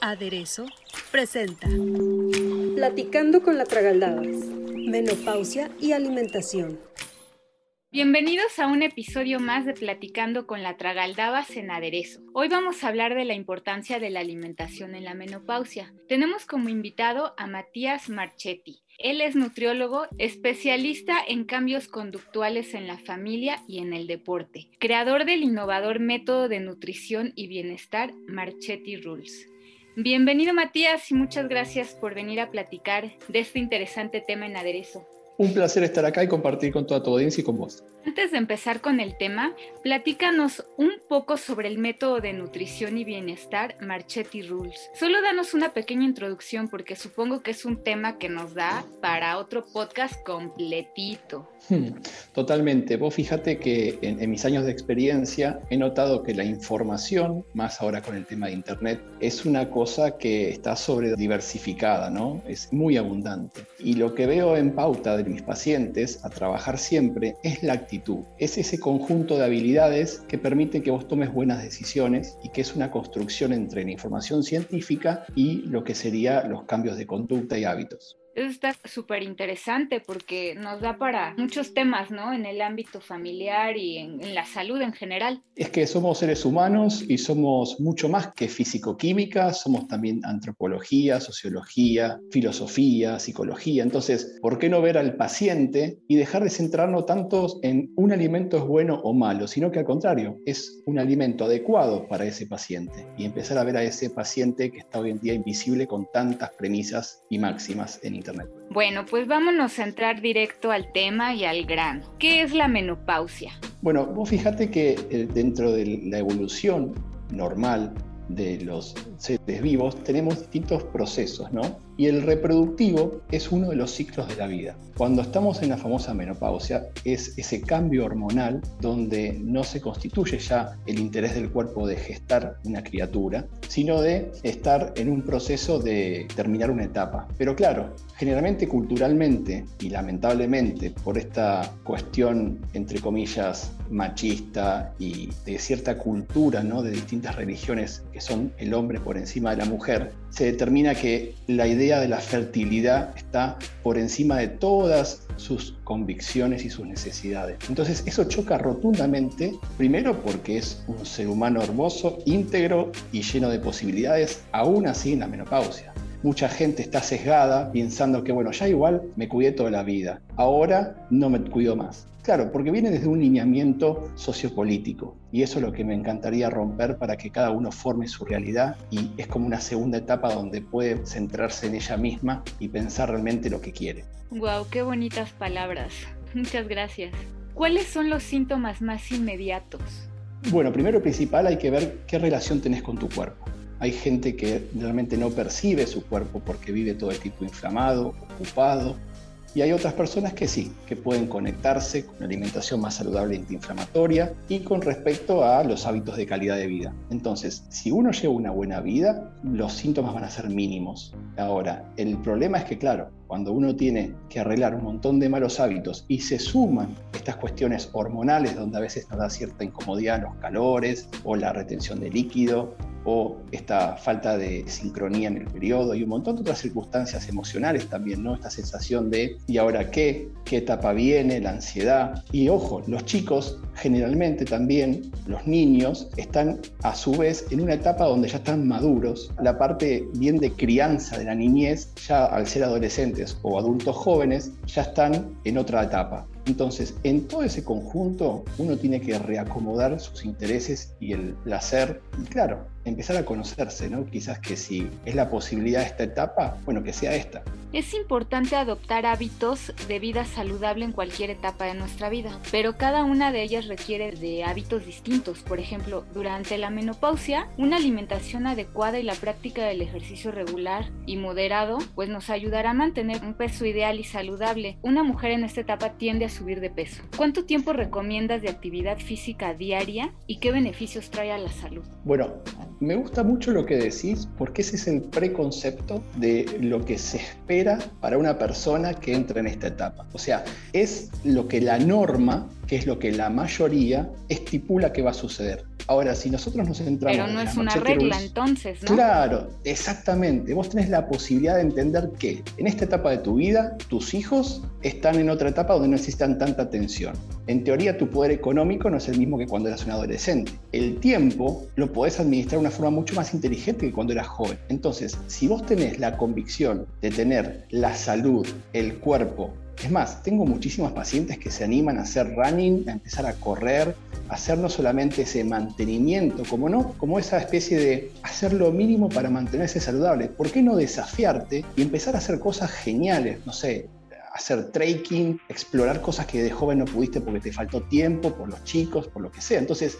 Aderezo presenta Platicando con la Tragaldabas, menopausia y alimentación. Bienvenidos a un episodio más de Platicando con la Tragaldabas en Aderezo. Hoy vamos a hablar de la importancia de la alimentación en la menopausia. Tenemos como invitado a Matías Marchetti. Él es nutriólogo, especialista en cambios conductuales en la familia y en el deporte, creador del innovador método de nutrición y bienestar Marchetti Rules. Bienvenido Matías y muchas gracias por venir a platicar de este interesante tema en aderezo. Un placer estar acá y compartir con toda tu audiencia y con vos. Antes de empezar con el tema, platícanos un poco sobre el método de nutrición y bienestar Marchetti Rules. Solo danos una pequeña introducción porque supongo que es un tema que nos da para otro podcast completito. Hmm, totalmente. Vos fíjate que en, en mis años de experiencia he notado que la información, más ahora con el tema de Internet, es una cosa que está sobre diversificada, ¿no? Es muy abundante. Y lo que veo en pauta de mis pacientes a trabajar siempre es la actitud. Es ese conjunto de habilidades que permite que vos tomes buenas decisiones y que es una construcción entre la información científica y lo que serían los cambios de conducta y hábitos. Eso está súper interesante porque nos da para muchos temas, ¿no? En el ámbito familiar y en, en, la salud en general. Es que somos seres humanos y somos mucho más que físico-química, somos también antropología, sociología, filosofía, psicología. Entonces, ¿por qué no ver al paciente y dejar de centrarnos tanto en un alimento es bueno o malo, sino que al contrario, es un alimento adecuado para ese paciente y empezar a ver a ese paciente que está hoy en día invisible con tantas premisas y máximas en Internet. Bueno, pues vámonos a entrar directo al tema y al grano. ¿Qué es la menopausia? Bueno, vos fíjate que eh, dentro de la evolución normal de los seres vivos tenemos distintos procesos, ¿no? Y el reproductivo es uno de los ciclos de la vida. Cuando estamos en la famosa menopausia es ese cambio hormonal donde no se constituye ya el interés del cuerpo de gestar una criatura, sino de estar en un proceso de terminar una etapa. Pero claro, generalmente culturalmente y lamentablemente por esta cuestión entre comillas machista y de cierta cultura, ¿no? de distintas religiones que son el hombre por encima de la mujer, se determina que la idea de la fertilidad está por encima de todas sus convicciones y sus necesidades. Entonces eso choca rotundamente, primero porque es un ser humano hermoso, íntegro y lleno de posibilidades, aún así en la menopausia. Mucha gente está sesgada pensando que, bueno, ya igual me cuidé toda la vida, ahora no me cuido más. Claro, porque viene desde un lineamiento sociopolítico y eso es lo que me encantaría romper para que cada uno forme su realidad y es como una segunda etapa donde puede centrarse en ella misma y pensar realmente lo que quiere. Wow, qué bonitas palabras. Muchas gracias. ¿Cuáles son los síntomas más inmediatos? Bueno, primero y principal hay que ver qué relación tenés con tu cuerpo. Hay gente que realmente no percibe su cuerpo porque vive todo el tipo inflamado, ocupado, y hay otras personas que sí, que pueden conectarse con una alimentación más saludable e antiinflamatoria y con respecto a los hábitos de calidad de vida. Entonces, si uno lleva una buena vida, los síntomas van a ser mínimos. Ahora, el problema es que, claro, cuando uno tiene que arreglar un montón de malos hábitos y se suman estas cuestiones hormonales donde a veces nos da cierta incomodidad los calores o la retención de líquido o esta falta de sincronía en el periodo y un montón de otras circunstancias emocionales también, ¿no? Esta sensación de ¿y ahora qué? ¿Qué etapa viene? La ansiedad. Y ojo, los chicos generalmente también, los niños, están a su vez en una etapa donde ya están maduros. La parte bien de crianza de la niñez, ya al ser o adultos jóvenes, ya están en otra etapa. Entonces, en todo ese conjunto, uno tiene que reacomodar sus intereses y el placer, y claro, empezar a conocerse, ¿no? Quizás que si es la posibilidad de esta etapa, bueno, que sea esta. Es importante adoptar hábitos de vida saludable en cualquier etapa de nuestra vida, pero cada una de ellas requiere de hábitos distintos. Por ejemplo, durante la menopausia, una alimentación adecuada y la práctica del ejercicio regular y moderado pues nos ayudará a mantener un peso ideal y saludable. Una mujer en esta etapa tiende a subir de peso. ¿Cuánto tiempo recomiendas de actividad física diaria y qué beneficios trae a la salud? Bueno, me gusta mucho lo que decís porque ese es el preconcepto de lo que se espera para una persona que entra en esta etapa. O sea, es lo que la norma, que es lo que la mayoría estipula que va a suceder. Ahora, si nosotros nos centramos... Pero no es una regla entonces, ¿no? Claro, exactamente. Vos tenés la posibilidad de entender que en esta etapa de tu vida, tus hijos están en otra etapa donde no necesitan tanta atención. En teoría, tu poder económico no es el mismo que cuando eras un adolescente. El tiempo lo podés administrar de una forma mucho más inteligente que cuando eras joven. Entonces, si vos tenés la convicción de tener la salud, el cuerpo, es más, tengo muchísimos pacientes que se animan a hacer running, a empezar a correr, a hacer no solamente ese mantenimiento, como no, como esa especie de hacer lo mínimo para mantenerse saludable. ¿Por qué no desafiarte y empezar a hacer cosas geniales? No sé, hacer trekking, explorar cosas que de joven no pudiste porque te faltó tiempo, por los chicos, por lo que sea. Entonces,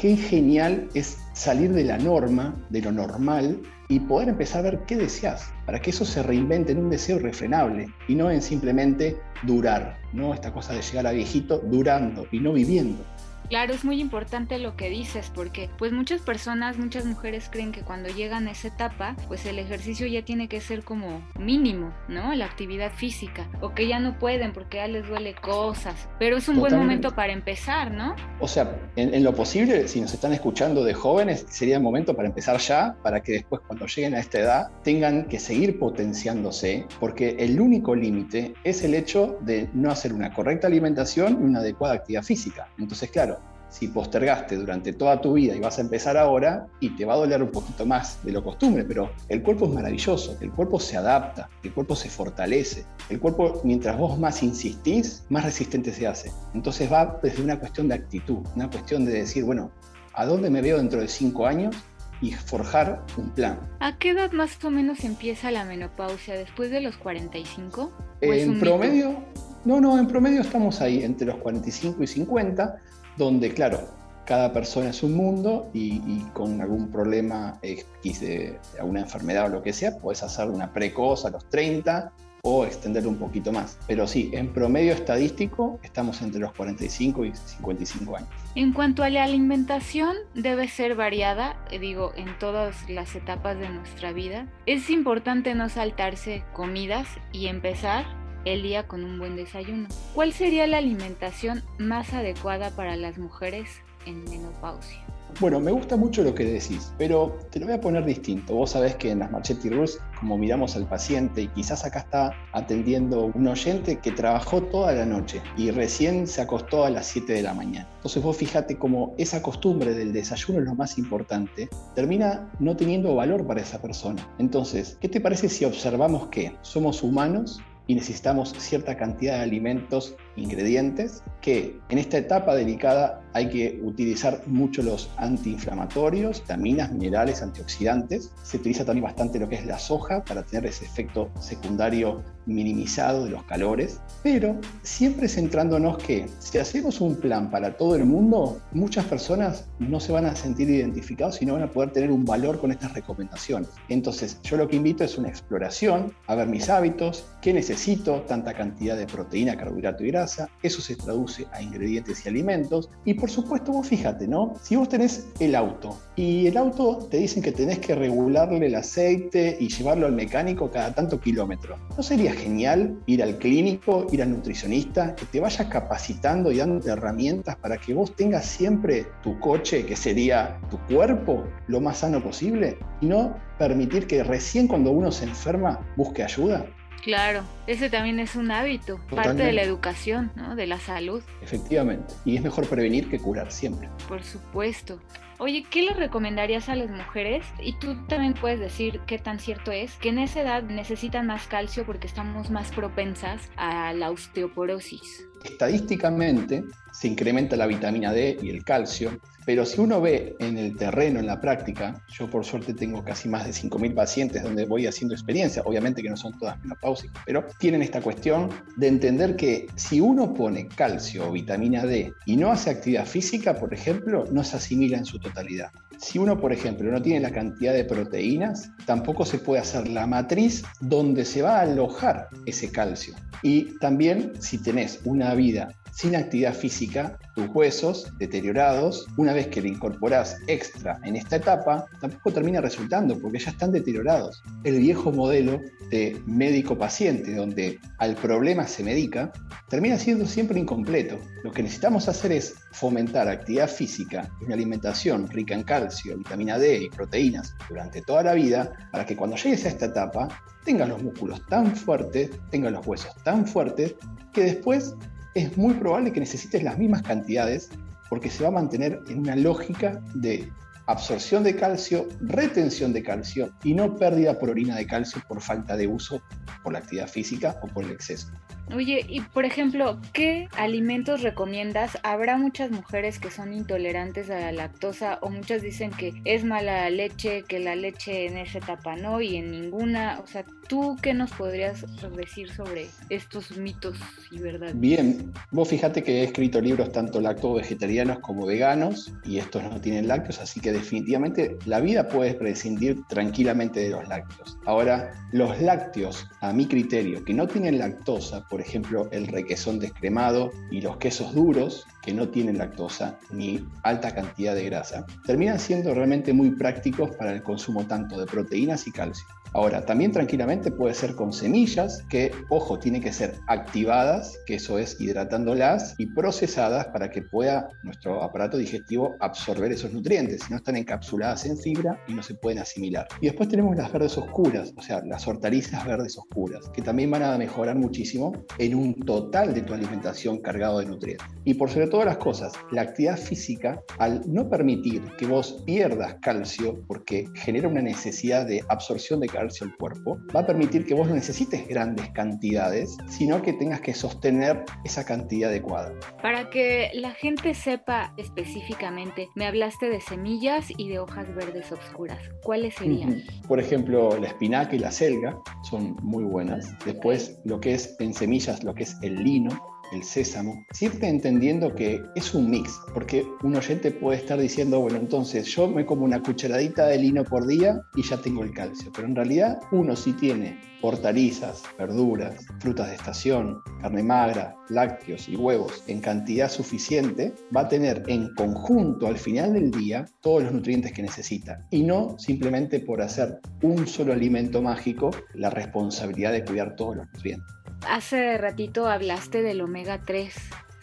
qué genial es salir de la norma, de lo normal, y poder empezar a ver qué deseas, para que eso se reinvente en un deseo irrefrenable y no en simplemente durar, ¿no? Esta cosa de llegar a viejito durando y no viviendo. Claro, es muy importante lo que dices porque pues muchas personas, muchas mujeres creen que cuando llegan a esa etapa, pues el ejercicio ya tiene que ser como mínimo, ¿no? La actividad física o que ya no pueden porque ya les duele cosas, pero es un buen momento para empezar, ¿no? O sea, en, en, lo posible, si nos están escuchando de jóvenes, sería el momento para empezar ya, para que después cuando lleguen a esta edad tengan que seguir potenciándose, porque el único límite es el hecho de no hacer una correcta alimentación y una adecuada actividad física. Entonces, claro, si postergaste durante toda tu vida y vas a empezar ahora y te va a doler un poquito más de lo costumbre, pero el cuerpo es maravilloso, el cuerpo se adapta, el cuerpo se fortalece, el cuerpo mientras vos más insistís, más resistente se hace. Entonces va desde una cuestión de actitud, una cuestión de decir, bueno, ¿a dónde me veo dentro de cinco años? y forjar un plan. ¿A qué edad más o menos empieza la menopausia? ¿Después de los 45? en promedio, no, no, en promedio estamos ahí entre los 45 y 50 donde, claro, cada persona es un mundo y, con algún problema X de, alguna enfermedad o lo que sea, puedes hacer una precoz a los 30 o extenderlo un poquito más. Pero sí, en promedio estadístico estamos entre los 45 y 55 años. En cuanto a la alimentación, debe ser variada, eh, digo, en todas las etapas de nuestra vida. Es importante no saltarse comidas y empezar el día con un buen desayuno. ¿Cuál sería la alimentación más adecuada para las mujeres en menopausia? Bueno, me gusta mucho lo que decís, pero te lo voy a poner distinto. Vos sabés que en las Marchetti Rules, como miramos al paciente, y quizás acá está atendiendo un oyente que trabajó toda la noche y recién se acostó a las 7 de la mañana. Entonces vos fíjate cómo esa costumbre del desayuno es lo más importante, termina no teniendo valor para esa persona. Entonces, ¿qué te parece si observamos que somos humanos y necesitamos cierta cantidad de alimentos, ingredientes, que en esta etapa delicada hay que utilizar mucho los antiinflamatorios, vitaminas, minerales, antioxidantes. Se utiliza también bastante lo que es la soja para tener ese efecto secundario minimizado de los calores, pero siempre centrándonos que si hacemos un plan para todo el mundo, muchas personas no se van a sentir identificados y no van a poder tener un valor con estas recomendaciones. Entonces, yo lo que invito es una exploración, a ver mis hábitos, qué necesito, tanta cantidad de proteína, carbohidrato y grasa, eso se traduce a ingredientes y alimentos, y por supuesto vos fíjate, ¿no? Si vos tenés el auto y el auto te dicen que tenés que regularle el aceite y llevarlo al mecánico cada tanto kilómetro, ¿no sería genial ir al clínico, ir al nutricionista, que te vaya capacitando y dándote herramientas para que vos tengas siempre tu coche, que sería tu cuerpo, lo más sano posible, y no permitir que recién cuando uno se enferma busque ayuda? Claro, ese también es un hábito, parte de la educación, ¿no? de la salud. Efectivamente, y es mejor prevenir que curar siempre. Por supuesto. Oye, ¿qué le recomendarías a las mujeres? Y tú también puedes decir qué tan cierto es que en esa edad necesitan más calcio porque estamos más propensas a la osteoporosis. estadísticamente se incrementa la vitamina D y el calcio, pero si uno ve en el terreno, en la práctica, yo por suerte tengo casi más de 5.000 pacientes donde voy haciendo experiencia, obviamente que no son todas menopáusicas, pero tienen esta cuestión de entender que si uno pone calcio o vitamina D y no hace actividad física, por ejemplo, no se asimila en su totalidad. Si uno, por ejemplo, no tiene la cantidad de proteínas, tampoco se puede hacer la matriz donde se va a alojar ese calcio. Y también si tenés una vida sin actividad física, tus huesos deteriorados, una vez que le incorporás extra en esta etapa, tampoco termina resultando porque ya están deteriorados. El viejo modelo de médico-paciente, donde al problema se medica, termina siendo siempre incompleto. Lo que necesitamos hacer es fomentar actividad física una alimentación rica en calcio, vitamina D y proteínas durante toda la vida para que cuando llegues a esta etapa tengas los músculos tan fuertes, tengas los huesos tan fuertes, que después es muy probable que necesites las mismas cantidades porque se va a mantener en una lógica de absorción de calcio, retención de calcio y no pérdida por orina de calcio por falta de uso por la actividad física o por el exceso. Oye, y por ejemplo, ¿qué alimentos recomiendas? Habrá muchas mujeres que son intolerantes a la lactosa o muchas dicen que es mala la leche, que la leche en esa etapa no y en ninguna. O sea, ¿tú qué nos podrías decir sobre estos mitos y verdades? Bien, vos fíjate que he escrito libros tanto lacto-vegetarianos como veganos y estos no tienen lácteos, así que definitivamente la vida puede prescindir tranquilamente de los lácteos. Ahora, los lácteos, a mi criterio, que no tienen lactosa, por ejemplo, el requesón descremado y los quesos duros, que no tienen lactosa ni alta cantidad de grasa, terminan siendo realmente muy prácticos para el consumo tanto de proteínas y calcio. Ahora, también tranquilamente puede ser con semillas que, ojo, tienen que ser activadas, que eso es hidratándolas y procesadas para que pueda nuestro aparato digestivo absorber esos nutrientes. Si no están encapsuladas en fibra y no se pueden asimilar. Y después tenemos las verdes oscuras, o sea, las hortalizas verdes oscuras, que también van a mejorar muchísimo en un total de tu alimentación cargado de nutrientes. Y por sobre todas las cosas, la actividad física, al no permitir que vos pierdas calcio, porque genera una necesidad de absorción de calcio, el cuerpo, va a permitir que vos no necesites grandes cantidades, sino que tengas que sostener esa cantidad adecuada. Para que la gente sepa específicamente, me hablaste de semillas y de hojas verdes oscuras. ¿Cuáles serían? Por ejemplo, la espinaca y la selga son muy buenas. Después, lo que es en semillas, lo que es el lino, el sésamo, siempre entendiendo que es un mix, porque un oyente puede estar diciendo, bueno, entonces yo me como una cucharadita de lino por día y ya tengo el calcio, pero en realidad uno sí tiene hortalizas, verduras, frutas de estación, carne magra, lácteos y huevos en cantidad suficiente, va a tener en conjunto al final del día todos los nutrientes que necesita y no simplemente por hacer un solo alimento mágico la responsabilidad de cuidar todos los nutrientes. Hace ratito hablaste del omega 3.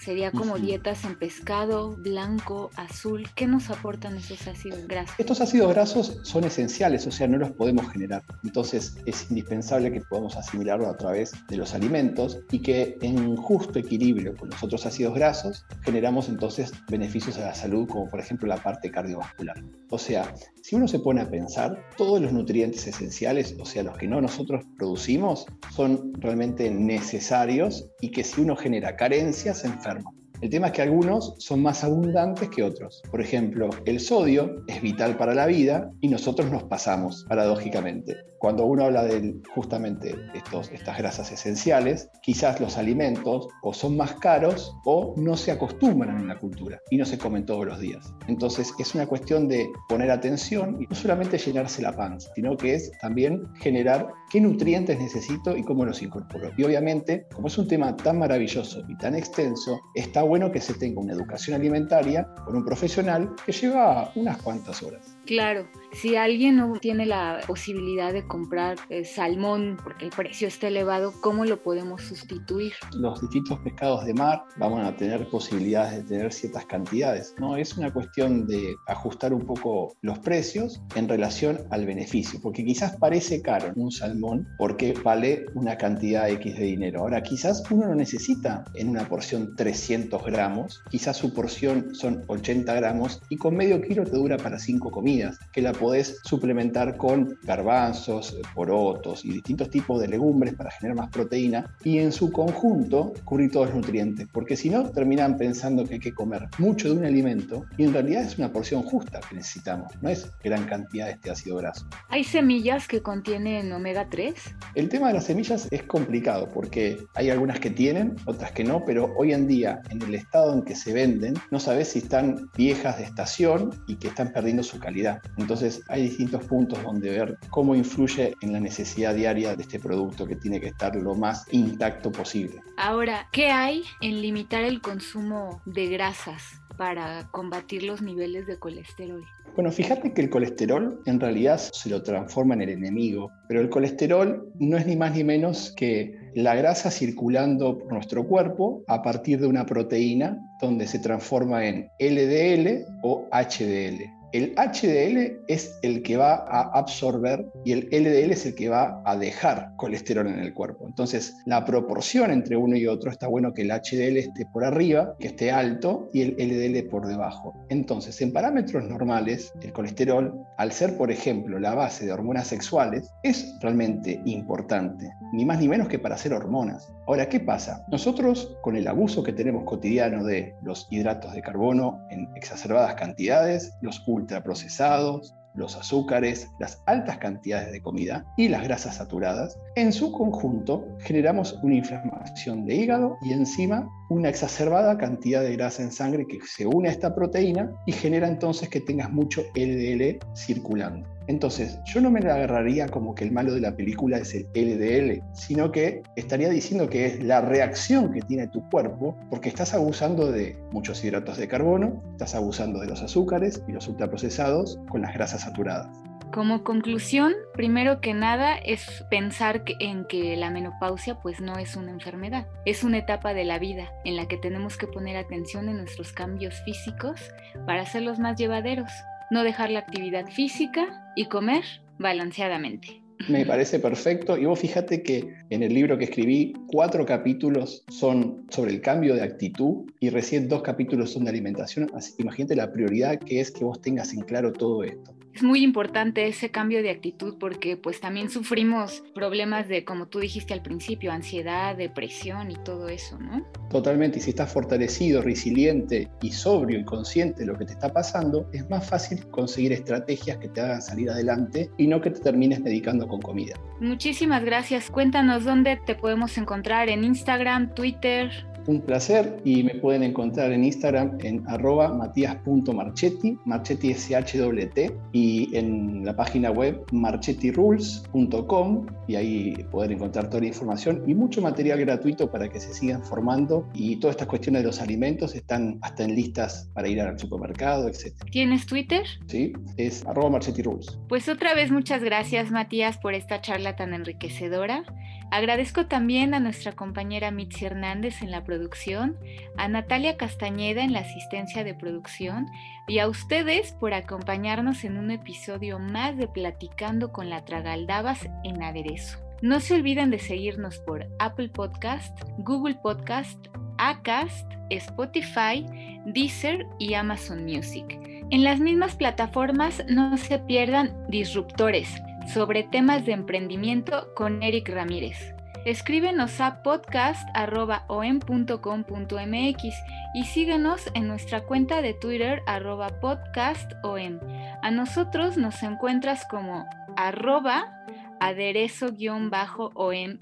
Sería como dietas en pescado, blanco, azul. ¿Qué nos aportan esos ácidos grasos? Estos ácidos grasos son esenciales, o sea, no los podemos generar. Entonces es indispensable que podamos asimilarlo a través de los alimentos y que en justo equilibrio con los otros ácidos grasos generamos entonces beneficios a la salud, como por ejemplo la parte cardiovascular. O sea, si uno se pone a pensar, todos los nutrientes esenciales, o sea, los que no nosotros producimos, son realmente necesarios y que si uno genera carencias, enferma. El tema es que algunos son más abundantes que otros. Por ejemplo, el sodio es vital para la vida y nosotros nos pasamos, paradójicamente. Cuando uno habla de justamente estos, estas grasas esenciales, quizás los alimentos o son más caros o no se acostumbran en la cultura y no se comen todos los días. Entonces es una cuestión de poner atención y no solamente llenarse la panza, sino que es también generar qué nutrientes necesito y cómo los incorporo. Y obviamente, como es un tema tan maravilloso y tan extenso, está bueno que se tenga una educación alimentaria con un profesional que lleva unas cuantas horas. Claro, si alguien no tiene la posibilidad de comprar eh, salmón porque el precio está elevado, ¿cómo lo podemos sustituir? Los distintos pescados de mar van a tener posibilidades de tener ciertas cantidades. No es una cuestión de ajustar un poco los precios en relación al beneficio, porque quizás parece caro un salmón porque vale una cantidad X de dinero. Ahora, quizás uno no necesita en una porción 300 200 gramos, quizás su porción son 80 gramos y con medio kilo te dura para 5 comidas, que la podés suplementar con garbanzos, porotos y distintos tipos de legumbres para generar más proteína y en su conjunto cubrir todos los nutrientes, porque si no terminan pensando que hay que comer mucho de un alimento y en realidad es una porción justa que necesitamos, no es gran cantidad de este ácido graso. ¿Hay semillas que contienen omega 3? El tema de las semillas es complicado porque hay algunas que tienen, otras que no, pero hoy en día en el estado en que se venden no sabes si están viejas de estación y que están perdiendo su calidad. Entonces hay distintos puntos donde ver cómo influye en la necesidad diaria de este producto que tiene que estar lo más intacto posible. Ahora, ¿qué hay en limitar el consumo de grasas para combatir los niveles de colesterol? Bueno, fíjate que el colesterol en realidad se lo transforma en el enemigo, pero el colesterol no es ni más ni menos que la grasa circulando por nuestro cuerpo a partir de una proteína donde se transforma en LDL o HDL. El HDL es el que va a absorber y el LDL es el que va a dejar colesterol en el cuerpo. Entonces, la proporción entre uno y otro está bueno que el HDL esté por arriba, que esté alto, y el LDL por debajo. Entonces, en parámetros normales, el colesterol, al ser, por ejemplo, la base de hormonas sexuales, es realmente importante, ni más ni menos que para hacer hormonas. Ahora, ¿qué pasa? Nosotros, con el abuso que tenemos cotidiano de los hidratos de carbono en exacerbadas cantidades, los ultraprocesados, los azúcares, las altas cantidades de comida y las grasas saturadas, en su conjunto generamos una inflamación de hígado y encima una exacerbada cantidad de grasa en sangre que se une a esta proteína y genera entonces que tengas mucho LDL circulando. Entonces, yo no me la agarraría como que el malo de la película es el LDL, sino que estaría diciendo que es la reacción que tiene tu cuerpo porque estás abusando de muchos hidratos de carbono, estás abusando de los azúcares y los ultraprocesados con las grasas saturadas. Como conclusión, primero que nada es pensar en que la menopausia pues no es una enfermedad, es una etapa de la vida en la que tenemos que poner atención en nuestros cambios físicos para hacerlos más llevaderos no dejar la actividad física y comer balanceadamente. Me parece perfecto. Y vos fíjate que en el libro que escribí, cuatro capítulos son sobre el cambio de actitud y recién dos capítulos son de alimentación. Así que imagínate la prioridad que es que vos tengas en claro todo esto es muy importante ese cambio de actitud porque pues también sufrimos problemas de, como tú dijiste al principio, ansiedad, depresión y todo eso, ¿no? Totalmente, y si estás fortalecido, resiliente y sobrio y consciente de lo que te está pasando, es más fácil conseguir estrategias que te hagan salir adelante y no que te termines medicando con comida. Muchísimas gracias. Cuéntanos dónde te podemos encontrar en Instagram, Twitter, un placer y me pueden encontrar en Instagram en arroba matías.marchetti, marchetti SHWT y en la página web marchettirules.com y ahí poder encontrar toda la información y mucho material gratuito para que se sigan formando y todas estas cuestiones de los alimentos están hasta en listas para ir al supermercado, etc. ¿Tienes Twitter? Sí, es arroba marchettirules. Pues otra vez muchas gracias Matías por esta charla tan enriquecedora. Agradezco también a nuestra compañera Mitzi Hernández en la producción, a Natalia Castañeda en la asistencia de producción y a ustedes por acompañarnos en un episodio más de Platicando con la Tragaldabas en aderezo. No se olviden de seguirnos por Apple Podcast, Google Podcast, Acast, Spotify, Deezer y Amazon Music. En las mismas plataformas no se pierdan Disruptores, sobre temas de emprendimiento con Eric Ramírez. Escríbenos a podcast.om.com.mx y síguenos en nuestra cuenta de Twitter arroba podcastom. A nosotros nos encuentras como arroba aderezo-om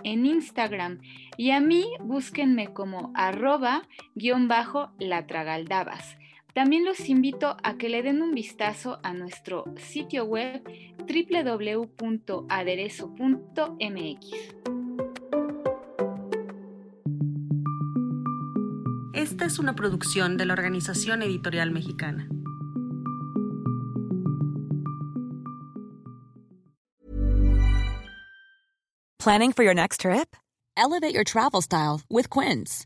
en Instagram y a mí búsquenme como arroba guion bajo latragaldabas. También los invito a que le den un vistazo a nuestro sitio web www.aderezo.mx. Esta es una producción de la Organización Editorial Mexicana. Planning for your next trip? Elevate your travel style with Quince.